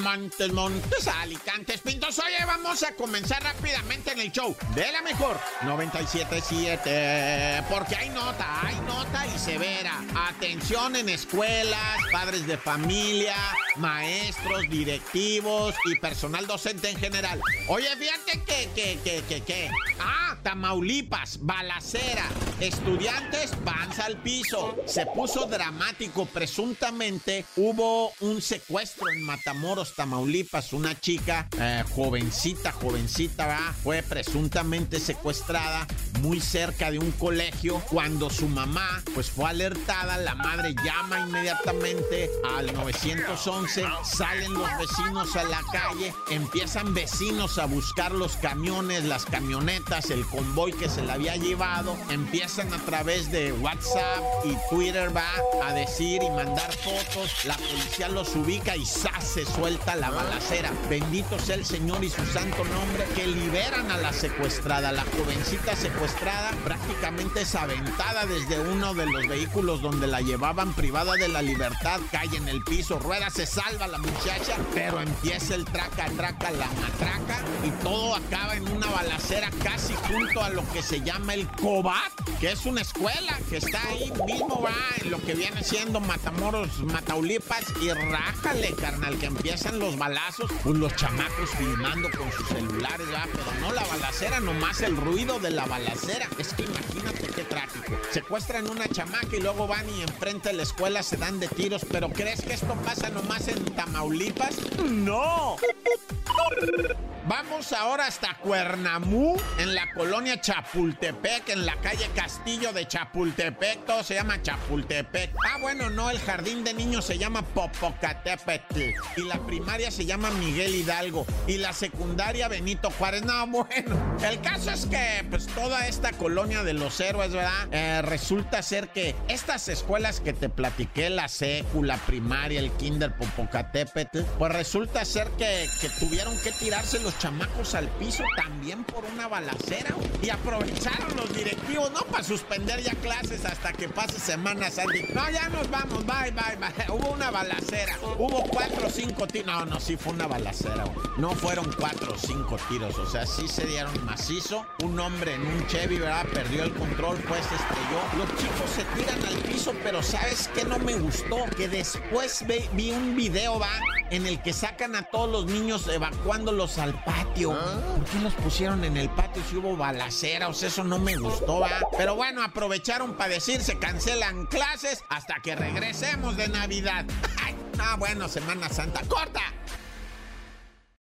Montes, Montes, Alicantes, Pintos. Oye, vamos a comenzar rápidamente en el show de la mejor 977. Porque hay nota, hay severa. Atención en escuelas, padres de familia, maestros, directivos y personal docente en general. Oye, fíjate que, que, que, que, que. Ah, Tamaulipas, balacera. Estudiantes, panza al piso. Se puso dramático. Presuntamente hubo un secuestro en Matamoros, Tamaulipas. Una chica eh, jovencita, jovencita, ¿va? fue presuntamente secuestrada muy cerca de un colegio. Cuando su mamá, pues fue alertada, la madre llama inmediatamente al 911. Salen los vecinos a la calle, empiezan vecinos a buscar los camiones, las camionetas, el convoy que se le había llevado. Empiezan a través de WhatsApp y Twitter, va a decir y mandar fotos. La policía los ubica y se suelta la balacera. Bendito sea el Señor y su santo nombre que liberan a la secuestrada. La jovencita secuestrada prácticamente es aventada desde uno de los vehículos donde la llevaban privada de la libertad. Cae en el piso, rueda, se salva la muchacha, pero empieza el traca, traca, la matraca y todo acaba en una balacera casi junto a lo que se llama el COBAT, que es una escuela que está ahí mismo, va, en lo que viene siendo Matamoros, Mataulipas y rájale, carnal, que empiezan los balazos, pues los chamacos filmando con sus celulares, va, pero no la balacera, nomás el ruido de la balacera. Es que imagínate qué tráfico. Secuestran una chamaca y luego van y enfrente de la escuela se dan de tiros, pero ¿crees que esto pasa nomás en Tamaulipas? No. Vamos ahora hasta Cuernamú, en la colonia Chapultepec, en la calle Castillo de Chapultepec. Todo se llama Chapultepec. Ah, bueno, no, el jardín de niños se llama Popocatépetl. Y la primaria se llama Miguel Hidalgo. Y la secundaria Benito Juárez. No, bueno, el caso es que, pues, toda esta colonia de los héroes, ¿verdad? Eh, resulta ser que estas escuelas que te platiqué, la secu, la primaria, el kinder Popocatépetl, pues resulta ser que, que tuvieron que tirarse los chamacos al piso también por una balacera. Y aprovecharon los directivos, no para suspender ya clases hasta que pase Semana Santa. No, ya nos vamos, bye, bye, bye. una balacera. Hubo cuatro o cinco tiros. No, no, sí fue una balacera. No fueron cuatro o cinco tiros. O sea, sí se dieron macizo. Un hombre en un Chevy, ¿verdad? Perdió el control, pues estrelló. Los chicos se tiran al piso, pero ¿sabes qué no me gustó? Que después vi un video, va, en el que sacan a todos los niños evacuándolos al patio. ¿Por qué los pusieron en el patio si hubo balacera? O sea, eso no me gustó, ¿va? Pero bueno, aprovecharon para decir se cancelan clases hasta que regresemos de Navidad. Ah, bueno, Semana Santa. ¡Corta!